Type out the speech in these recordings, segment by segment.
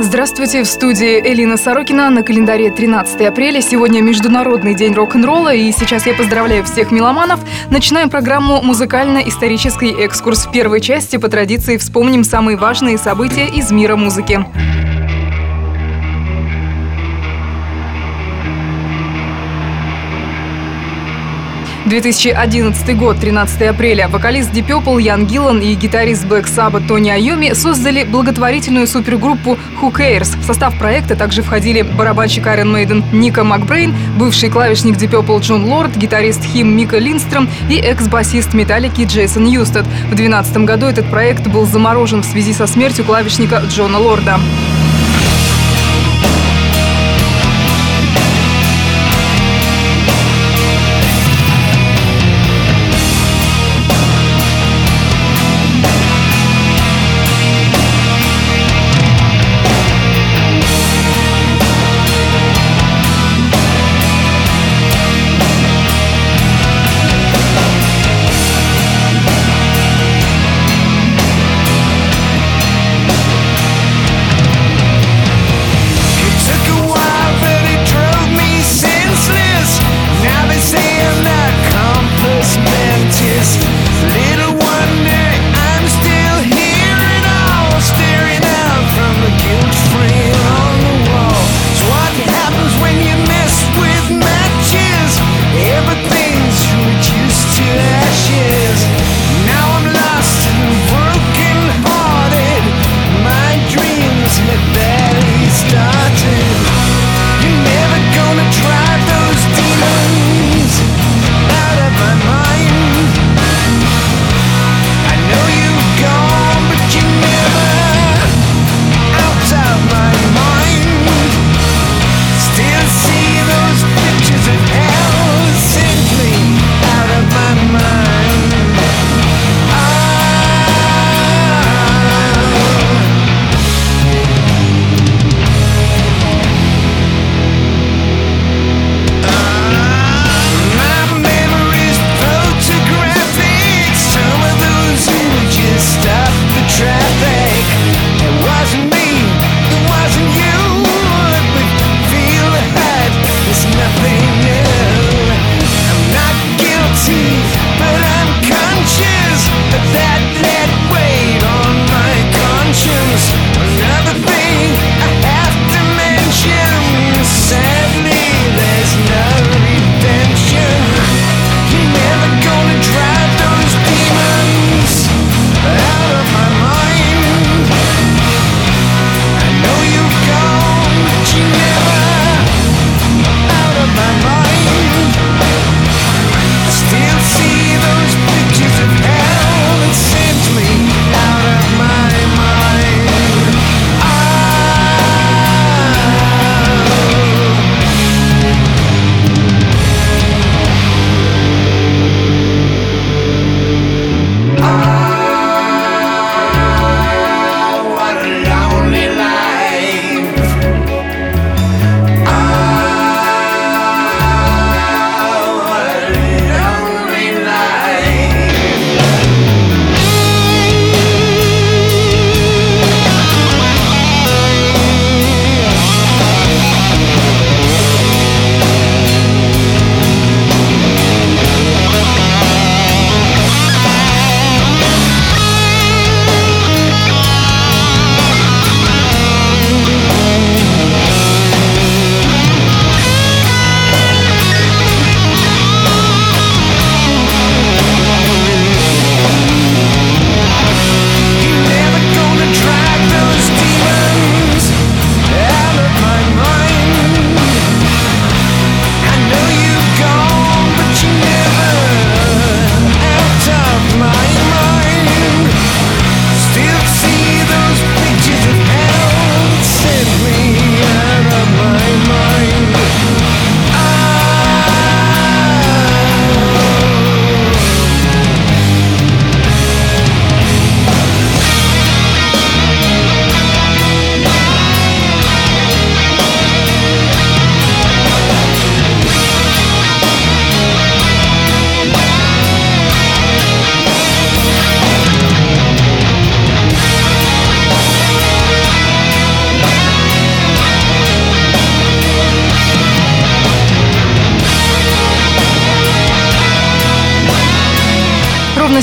Здравствуйте, в студии Элина Сорокина. На календаре 13 апреля. Сегодня Международный день рок-н-ролла. И сейчас я поздравляю всех меломанов. Начинаем программу «Музыкально-исторический экскурс». В первой части по традиции вспомним самые важные события из мира музыки. 2011 год, 13 апреля. Вокалист Purple Ян Гиллан и гитарист Black Sabbath Тони Айоми создали благотворительную супергруппу Who Cares. В состав проекта также входили барабанщик Iron Maiden Ника Макбрейн, бывший клавишник Purple Джон Лорд, гитарист Хим Мика Линдстром и экс-басист Металлики Джейсон Юстед. В 2012 году этот проект был заморожен в связи со смертью клавишника Джона Лорда.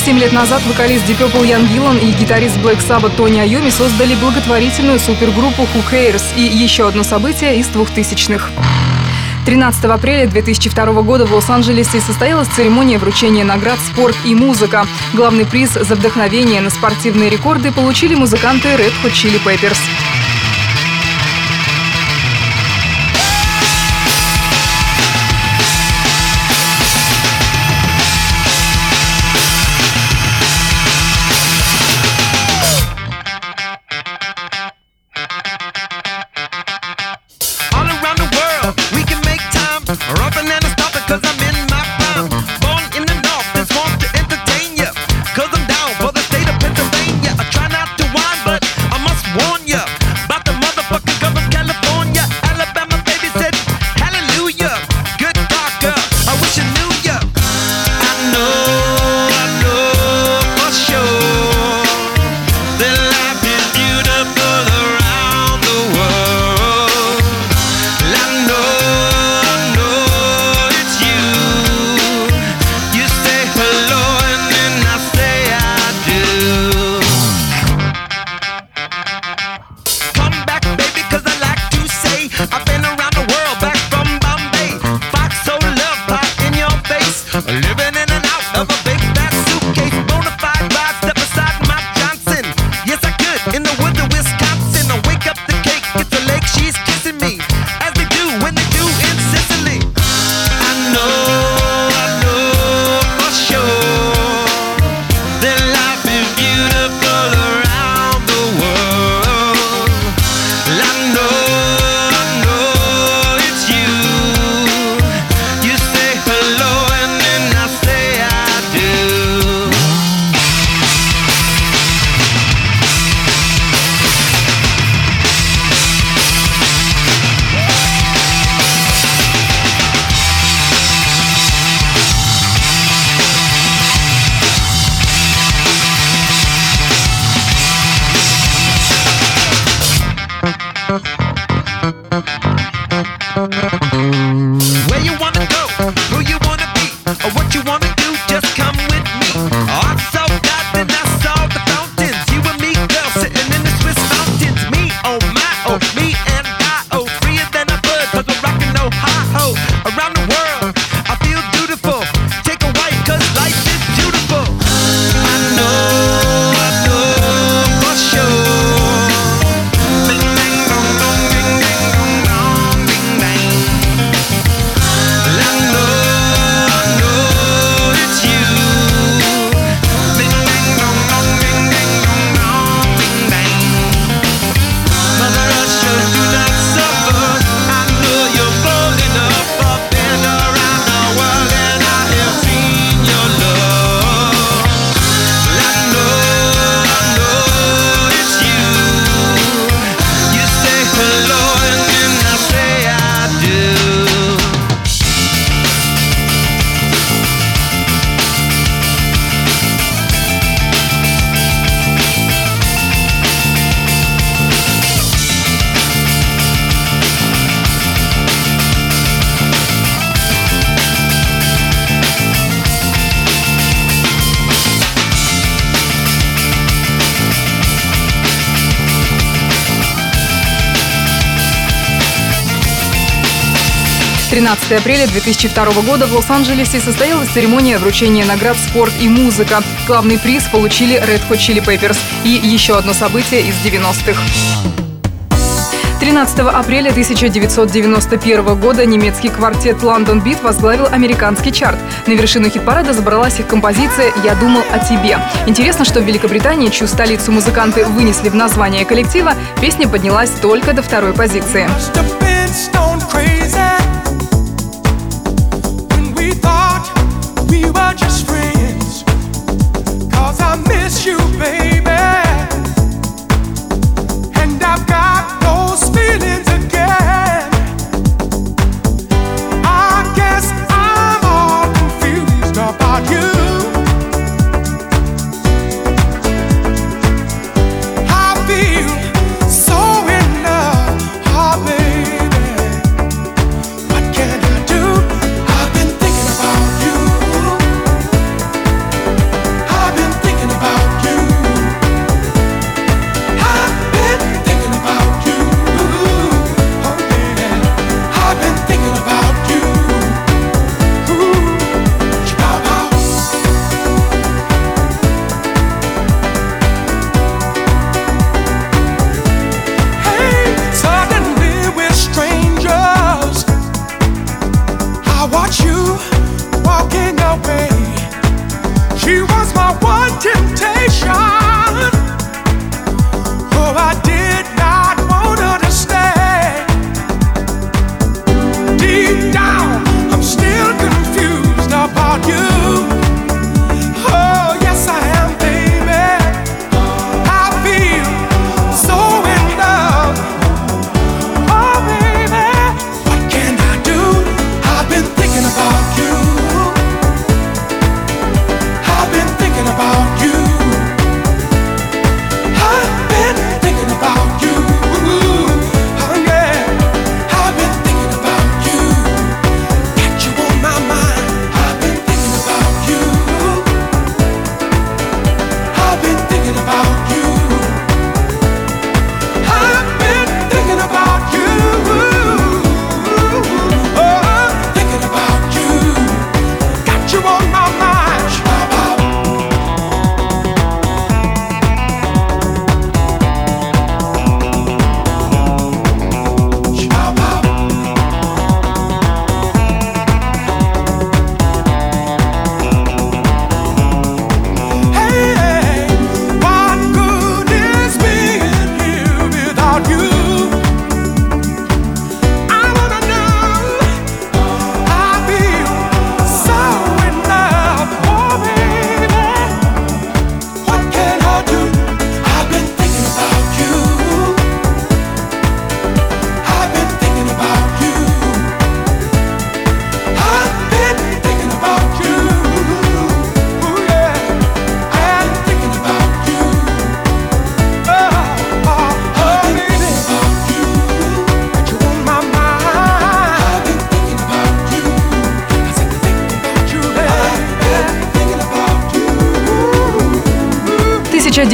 7 лет назад вокалист Deep Ян Гиллан и гитарист Black Sabbath Тони Айоми создали благотворительную супергруппу Who Cares и еще одно событие из 2000-х. 13 апреля 2002 года в Лос-Анджелесе состоялась церемония вручения наград «Спорт и музыка». Главный приз за вдохновение на спортивные рекорды получили музыканты Red Hot Chili Peppers. Тринадцатое апреля 2002 года в Лос-Анджелесе состоялась церемония вручения наград «Спорт и музыка». Главный приз получили Red Hot Chili Peppers и еще одно событие из 90-х. 13 апреля 1991 года немецкий квартет London Beat возглавил американский чарт. На вершину хит-парада забралась их композиция «Я думал о тебе». Интересно, что в Великобритании, чью столицу музыканты вынесли в название коллектива, песня поднялась только до второй позиции.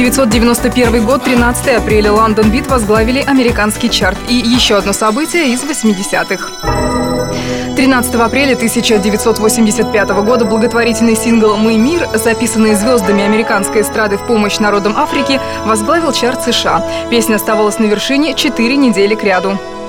1991 год, 13 апреля, Лондон Бит возглавили американский чарт. И еще одно событие из 80-х. 13 апреля 1985 года благотворительный сингл «Мы мир», записанный звездами американской эстрады в помощь народам Африки, возглавил чарт США. Песня оставалась на вершине 4 недели кряду. a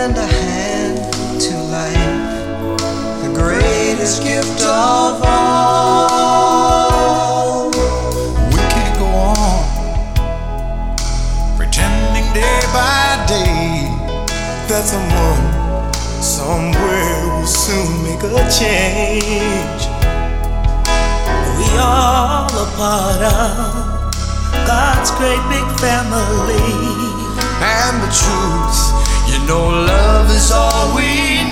lend a hand to life, the greatest gift of all. We can't go on pretending day by day that someone somewhere will soon make a change. We are all a part of God's great big family. And the truth, you know, love is all we need.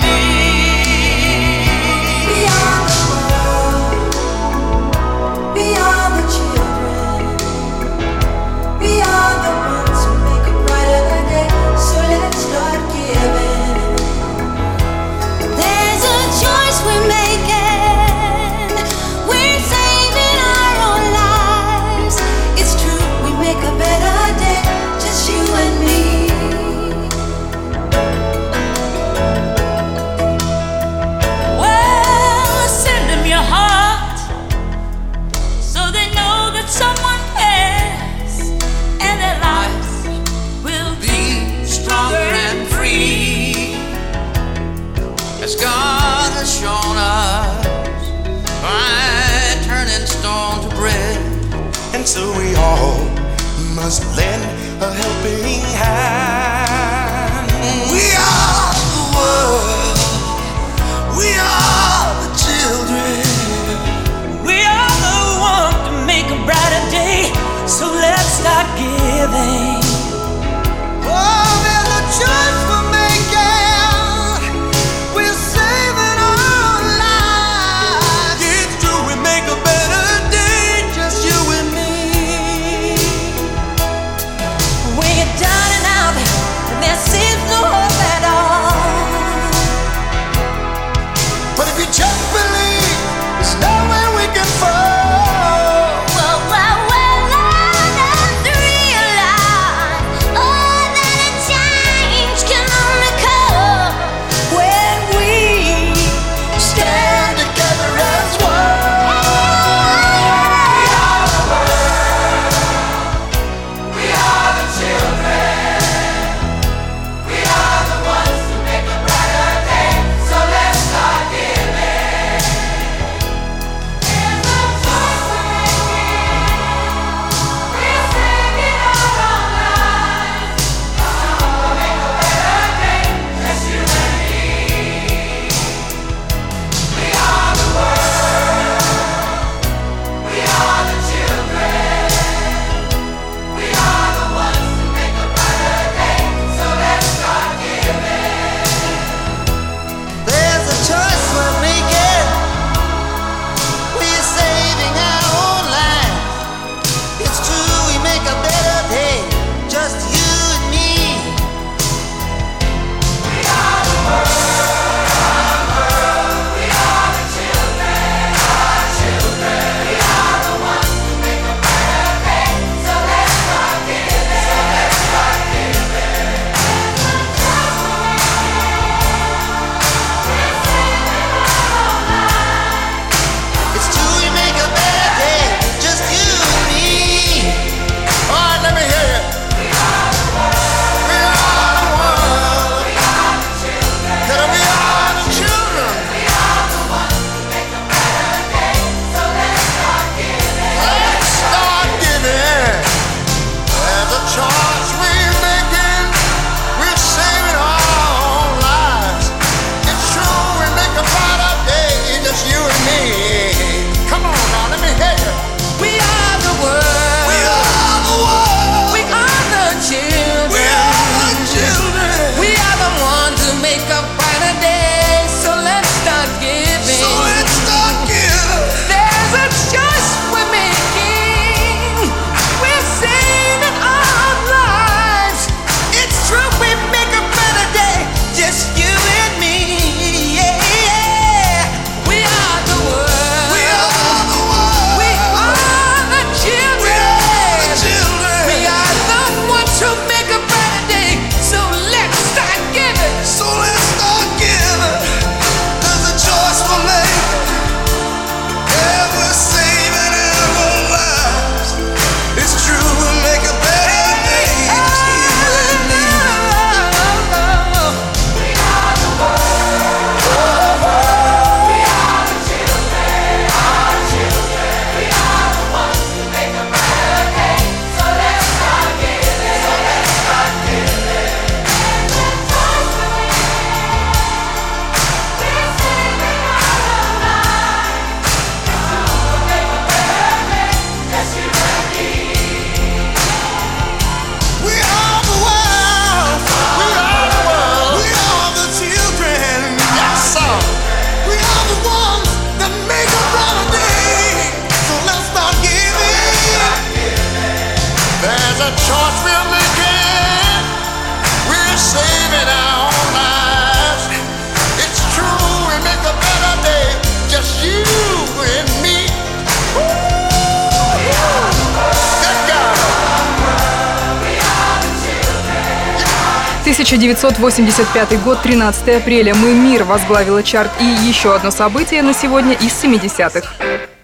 1985 год, 13 апреля. «Мы мир» возглавила чарт. И еще одно событие на сегодня из 70-х.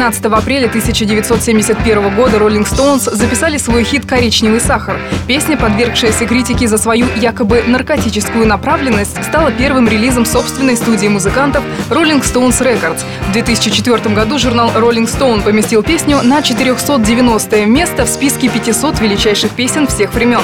13 апреля 1971 года Rolling Stones записали свой хит «Коричневый сахар». Песня, подвергшаяся критике за свою якобы наркотическую направленность, стала первым релизом собственной студии музыкантов Rolling Stones Records. В 2004 году журнал Rolling Stone поместил песню на 490 место в списке 500 величайших песен всех времен.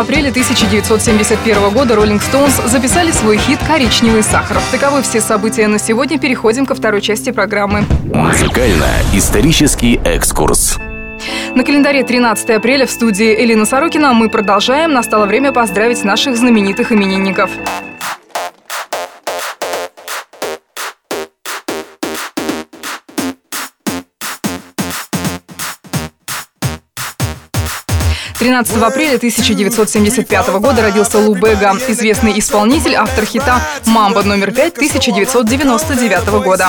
Апреля 1971 года Rolling Stones записали свой хит «Коричневый сахар». Таковы все события на сегодня. Переходим ко второй части программы. Музыкально-исторический экскурс. На календаре 13 апреля в студии Элина Сорокина мы продолжаем. Настало время поздравить наших знаменитых именинников. 13 апреля 1975 года родился Лу Бега, известный исполнитель, автор хита «Мамба номер 5» 1999 года.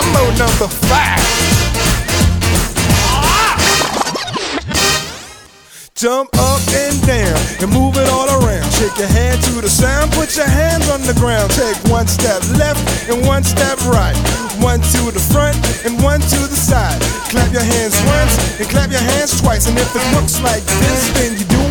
Mambo number five. Jump up and down and move it all around. Shake your hand to the sound, put your hands on the ground. Take one step left and one step right. One to the front and one to the side. Clap your hands once and clap your hands twice. And if it looks like this, then you're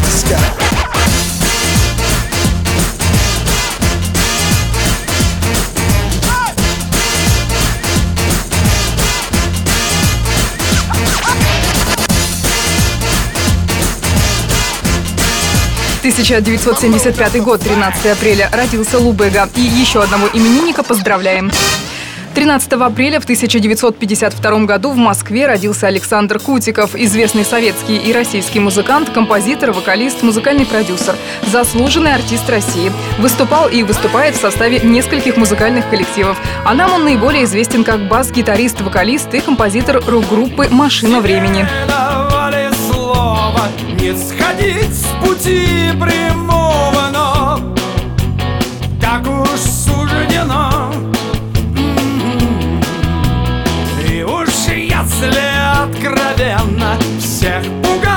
touch the sky. В 1975 год, 13 апреля, родился Лубега. И еще одного именинника поздравляем. 13 апреля в 1952 году в Москве родился Александр Кутиков, известный советский и российский музыкант, композитор, вокалист, музыкальный продюсер, заслуженный артист России. Выступал и выступает в составе нескольких музыкальных коллективов. А нам он наиболее известен как бас-гитарист, вокалист и композитор рок-группы «Машина времени». не сходить с пути прямого, откровенно всех пугают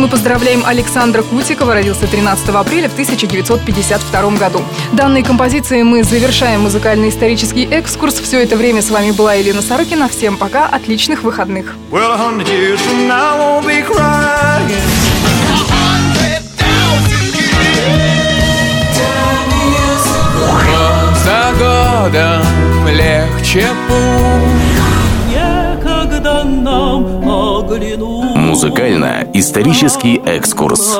мы поздравляем Александра Кутикова, родился 13 апреля в 1952 году. Данной композицией мы завершаем музыкальный исторический экскурс. Все это время с вами была Елена Сорокина. Всем пока, отличных выходных. Well, за годом легче путь Музыкально-исторический экскурс.